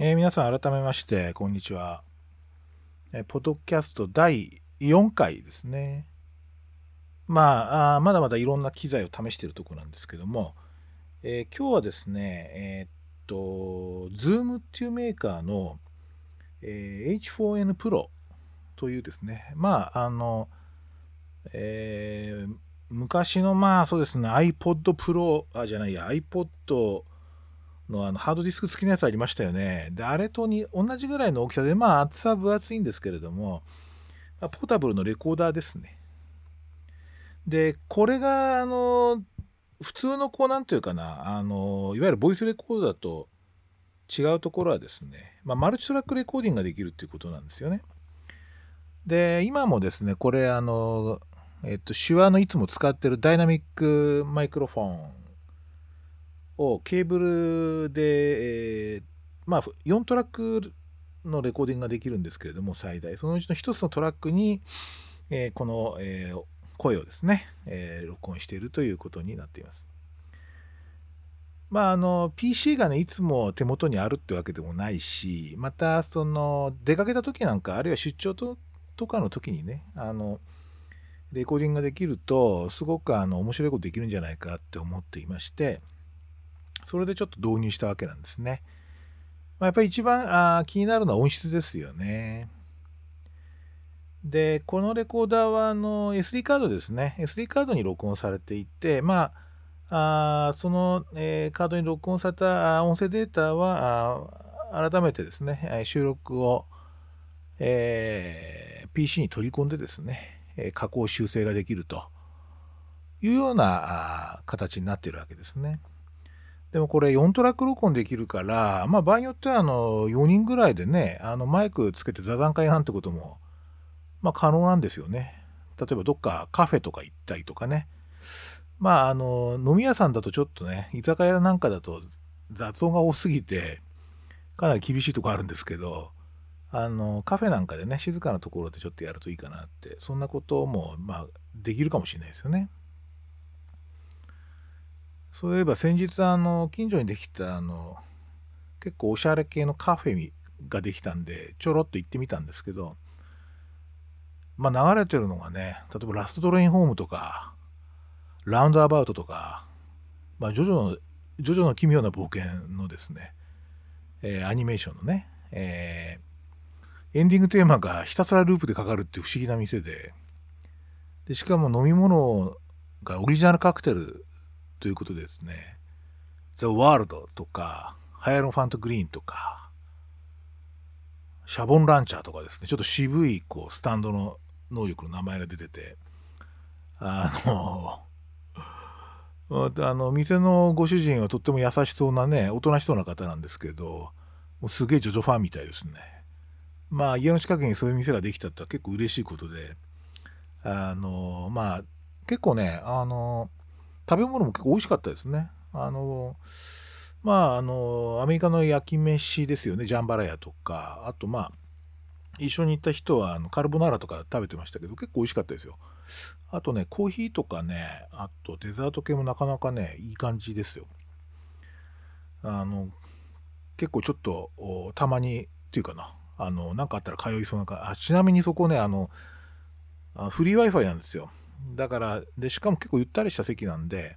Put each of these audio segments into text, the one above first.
えー、皆さん改めまして、こんにちは。えー、ポッドキャスト第4回ですね。まああ、まだまだいろんな機材を試しているところなんですけども、えー、今日はですね、えー、っと、Zoom っていうメーカーの、え H4N Pro というですね、まあ、あの、え昔のまあそうですね、iPod Pro、あ、じゃないや、iPod のあのハードディスク付きのやつありましたよね。で、あれとに同じぐらいの大きさで、まあ厚さ分厚いんですけれども、ポータブルのレコーダーですね。で、これが、あの、普通のこう、なんていうかな、あの、いわゆるボイスレコーダーと違うところはですね、まあ、マルチトラックレコーディングができるっていうことなんですよね。で、今もですね、これ、あの、えっと、手話のいつも使ってるダイナミックマイクロフォンをケーブルで、えー、まあ、4トラックのレコーディングができるんですけれども、最大。そのうちの1つのトラックに、えー、この、えー、声をですね、え録音しているということになっています。まあ、あの、PC がね、いつも手元にあるってわけでもないし、また、その、出かけた時なんか、あるいは出張ととかの時にね、あの、レコーディングができると、すごくあの面白いことできるんじゃないかって思っていまして、それでちょっと導入したわけなんですね。まあ、やっぱり一番あ気になるのは音質ですよね。で、このレコーダーはあの SD カードですね。SD カードに録音されていて、まあ、あその、えー、カードに録音された音声データはあ改めてですね、収録を、えー、PC に取り込んでですね、加工修正ができるというような形になっているわけですね。でもこれ4トラック録音できるから、まあ場合によってはあの4人ぐらいでね、あのマイクつけて座談会なんてことも、まあ可能なんですよね。例えばどっかカフェとか行ったりとかね。まああの飲み屋さんだとちょっとね、居酒屋なんかだと雑音が多すぎて、かなり厳しいとこあるんですけど、あのカフェなんかでね、静かなところでちょっとやるといいかなって、そんなこともまあできるかもしれないですよね。そういえば先日あの近所にできたあの結構おしゃれ系のカフェができたんでちょろっと行ってみたんですけどまあ流れてるのがね例えばラストトレインホームとかラウンドアバウトとかまあジョジョのジョジョの奇妙な冒険のですね、えー、アニメーションのね、えー、エンディングテーマがひたすらループでかかるっていう不思議な店ででしかも飲み物がオリジナルカクテルということですね、The World とか、ハイアロファントグリーンとか、シャボンランチャーとかですね、ちょっと渋いこうスタンドの能力の名前が出てて、あの、あの、店のご主人はとっても優しそうなね、おとなしそうな方なんですけど、もうすげえジョジョファンみたいですね。まあ、家の近くにそういう店ができたって結構嬉しいことで、あの、まあ、結構ね、あの、食べ物も結構美味しかったですね。あの、まあ、あの、アメリカの焼き飯ですよね。ジャンバラヤとか、あとまあ、一緒に行った人はあのカルボナーラとか食べてましたけど、結構美味しかったですよ。あとね、コーヒーとかね、あとデザート系もなかなかね、いい感じですよ。あの、結構ちょっと、たまに、っていうかな、あの、なんかあったら通いそうなか、あちなみにそこね、あの、フリー Wi-Fi なんですよ。だからでしかも結構ゆったりした席なんで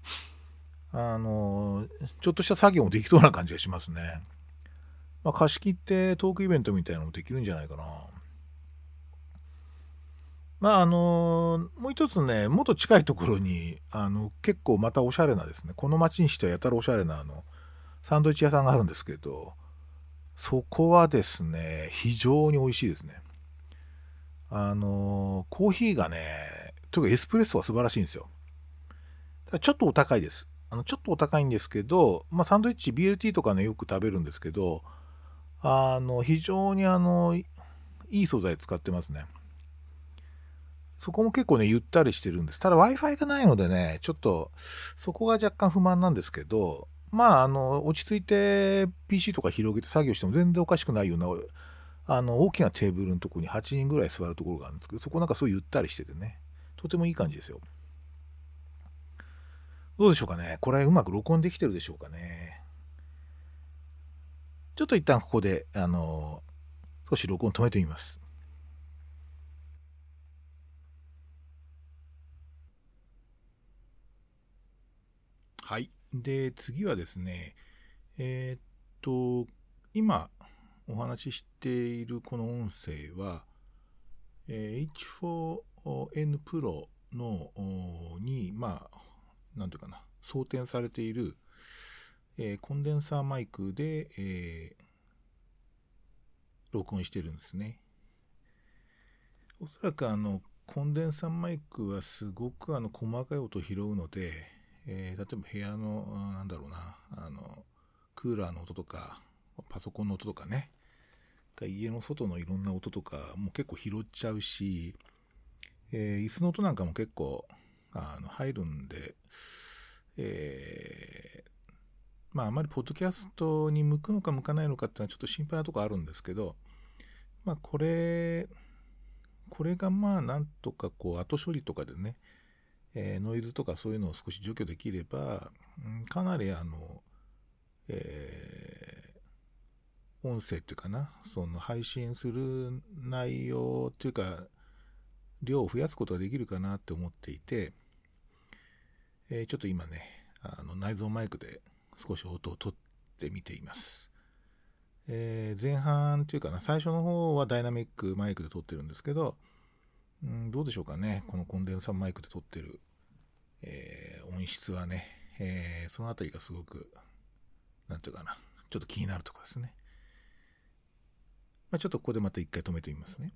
あのちょっとした作業もできそうな感じがしますね、まあ、貸し切ってトークイベントみたいなのもできるんじゃないかな。まああのもう一つねもっと近いところにあの結構またおしゃれなですねこの町にしてはやたらおしゃれなあのサンドイッチ屋さんがあるんですけどそこはですね非常に美味しいですね。あのコーヒーがねというかエスプレッソは素晴らしいんですよ。ちょっとお高いです。あのちょっとお高いんですけど、まあ、サンドイッチ BLT とかねよく食べるんですけどあの非常にあのいい素材使ってますねそこも結構ねゆったりしてるんですただ Wi-Fi がないのでねちょっとそこが若干不満なんですけどまああの落ち着いて PC とか広げて作業しても全然おかしくないようなあの大きなテーブルのところに8人ぐらい座るところがあるんですけどそこなんかすごいゆったりしててねとてもいい感じですよ。どうでしょうかねこれうまく録音できてるでしょうかねちょっと一旦ここで、あの少し録音止めてみます。はい。で、次はですね、えー、っと、今お話ししているこの音声は、えー、H4N Pro のに、まあ、なんていうかな、装填されている、えー、コンデンサーマイクで、えー、録音してるんですね。おそらくあの、コンデンサーマイクはすごくあの細かい音を拾うので、えー、例えば部屋の、なんだろうな、あの、クーラーの音とか、パソコンの音とかね、家の外のいろんな音とかも結構拾っちゃうし、えー、椅子の音なんかも結構あの入るんで、えー、まああまりポッドキャストに向くのか向かないのかっていうのはちょっと心配なとこあるんですけど、まあこれ、これがまあなんとかこう後処理とかでね、えー、ノイズとかそういうのを少し除去できれば、うん、かなりあの、えー、音声っていうかな、その配信する内容っていうか、量を増やすことができるかなって思っていて、えー、ちょっと今ね、あの内蔵マイクで少し音を取ってみています。えー、前半っていうかな、最初の方はダイナミックマイクで撮ってるんですけど、うん、どうでしょうかね、このコンデンサーマイクで撮ってる、えー、音質はね、え、そのあたりがすごく、なんていうかな、ちょっと気になるところですね。まあ、ちょっとここでまた一回止めてみますね。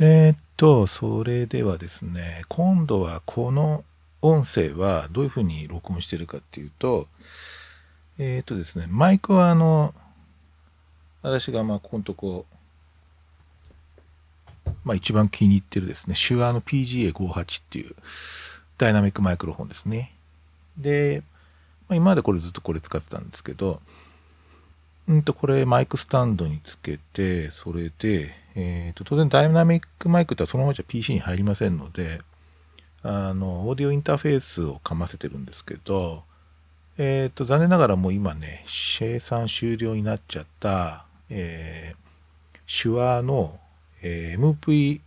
えー、っと、それではですね、今度はこの音声はどういうふうに録音してるかっていうと、えー、っとですね、マイクはあの、私がまあここのとこ、まあ一番気に入ってるですね、手話の PGA58 っていうダイナミックマイクロフォンですね。で、まあ、今までこれずっとこれ使ってたんですけど、うんと、これマイクスタンドにつけて、それで、え、ー、と、当然ダイナミックマイクってそのままじゃ PC に入りませんので、あの、オーディオインターフェースをかませてるんですけど、えっ、ー、と、残念ながらもう今ね、生産終了になっちゃった、えー、手話の、えー、MV、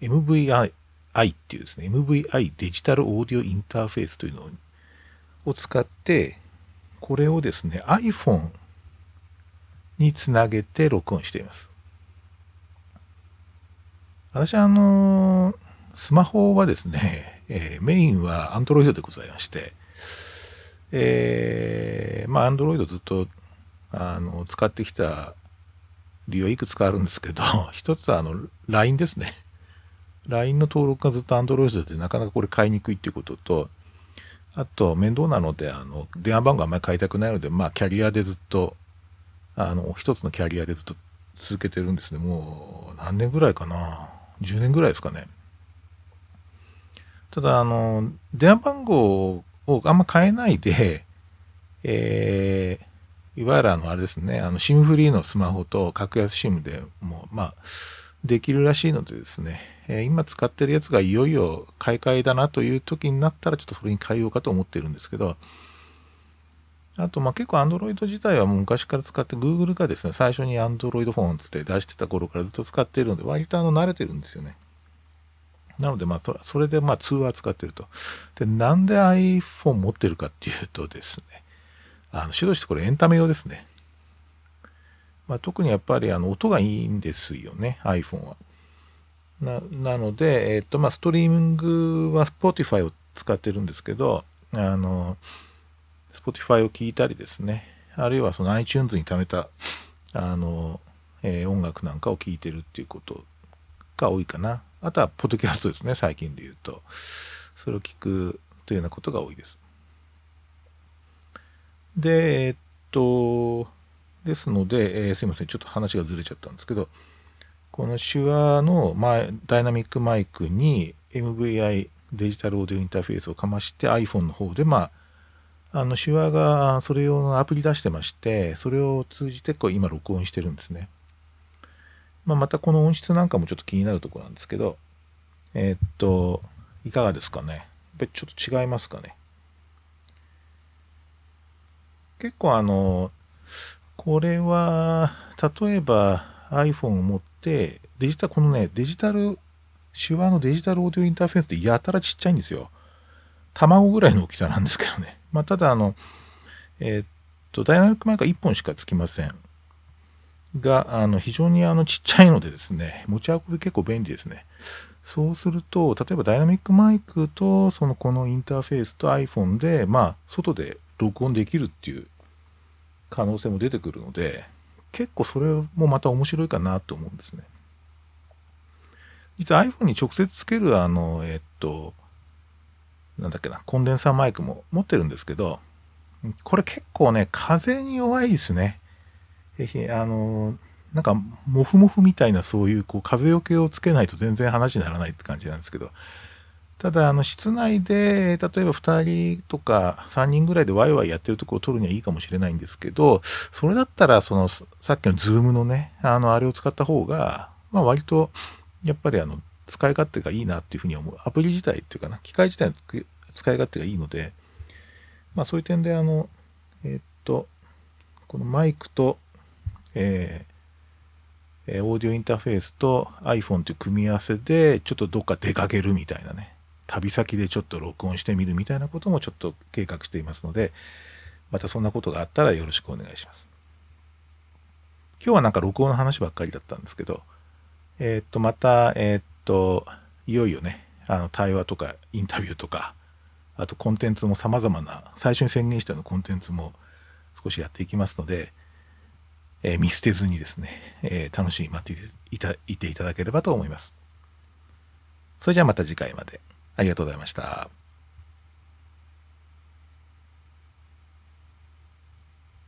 MVI っていうですね、MVI デジタルオーディオインターフェースというのを使って、これをですね、iPhone につなげて録音しています。私はあのスマホはですね、えー、メインは Android でございまして、えー、まあ Android ずっとあの使ってきた理由はいくつかあるんですけど、一つはあの LINE ですね。LINE の登録がずっと Android でなかなかこれ買いにくいっていうことと、あと面倒なので、あの、電話番号あんまり買いたくないので、まあキャリアでずっとあの、一つのキャリアでずっと続けてるんですね。もう、何年ぐらいかな。10年ぐらいですかね。ただ、あの、電話番号をあんま変えないで、えー、いわゆるあの、あれですね、あの、SIM フリーのスマホと格安 SIM でもう、まあ、できるらしいのでですね、えー、今使ってるやつがいよいよ買い替えだなという時になったら、ちょっとそれに変えようかと思ってるんですけど、あと、まあ、結構 Android 自体はもう昔から使って、Google がですね、最初に Android フォンつって出してた頃からずっと使っているので、割とあの慣れてるんですよね。なので、まあ、それでまあ通話使ってると。で、なんで iPhone 持ってるかっていうとですね、あの、主導してこれエンタメ用ですね。まあ、特にやっぱりあの音がいいんですよね、iPhone は。ななので、えっ、と、まあ、ストリーミングは Spotify を使ってるんですけど、あの、Spotify を聞いたりですね、あるいはその iTunes に貯めた、あの、えー、音楽なんかを聴いてるっていうことが多いかな。あとは、ポッドキャストですね、最近で言うと。それを聞くというようなことが多いです。で、えっと、ですので、えー、すいません、ちょっと話がずれちゃったんですけど、この手話のマダイナミックマイクに MVI デジタルオーディオインターフェースをかまして iPhone の方で、まあ、あの、手話がそれ用のアプリ出してまして、それを通じてこう今録音してるんですね。まあ、またこの音質なんかもちょっと気になるところなんですけど、えー、っと、いかがですかね。やっぱりちょっと違いますかね。結構あの、これは、例えば iPhone を持って、デジタル、このね、デジタル、手話のデジタルオーディオインターフェースってやたらちっちゃいんですよ。卵ぐらいの大きさなんですけどね。まあ、ただあの、えー、っと、ダイナミックマイクは1本しかつきません。が、あの、非常にあの、ちっちゃいのでですね、持ち運び結構便利ですね。そうすると、例えばダイナミックマイクと、そのこのインターフェースと iPhone で、まあ、外で録音できるっていう可能性も出てくるので、結構それもまた面白いかなと思うんですね。実は iPhone に直接つけるあの、えっと、なんだっけな、コンデンサーマイクも持ってるんですけど、これ結構ね、風に弱いですね。あの、なんか、モフモフみたいなそういうこう風よけをつけないと全然話にならないって感じなんですけど、ただ、あの、室内で、例えば2人とか3人ぐらいでワイワイやってるとこを撮るにはいいかもしれないんですけど、それだったら、その、さっきのズームのね、あの、あれを使った方が、まあ割と、やっぱりあの、使い勝手がいいなっていうふうに思う。アプリ自体っていうかな、機械自体の使い勝手がいいので、まあそういう点で、あの、えー、っと、このマイクと、えー、オーディオインターフェースと iPhone という組み合わせで、ちょっとどっか出かけるみたいなね。旅先でちょっと録音してみるみたいなこともちょっと計画していますので、またそんなことがあったらよろしくお願いします。今日はなんか録音の話ばっかりだったんですけど、えー、っと、また、えー、っと、いよいよね、あの、対話とかインタビューとか、あとコンテンツもさまざまな、最初に宣言したようなコンテンツも少しやっていきますので、えー、見捨てずにですね、え楽しみに待っていたいていただければと思います。それじゃあまた次回まで。ありがとうございました。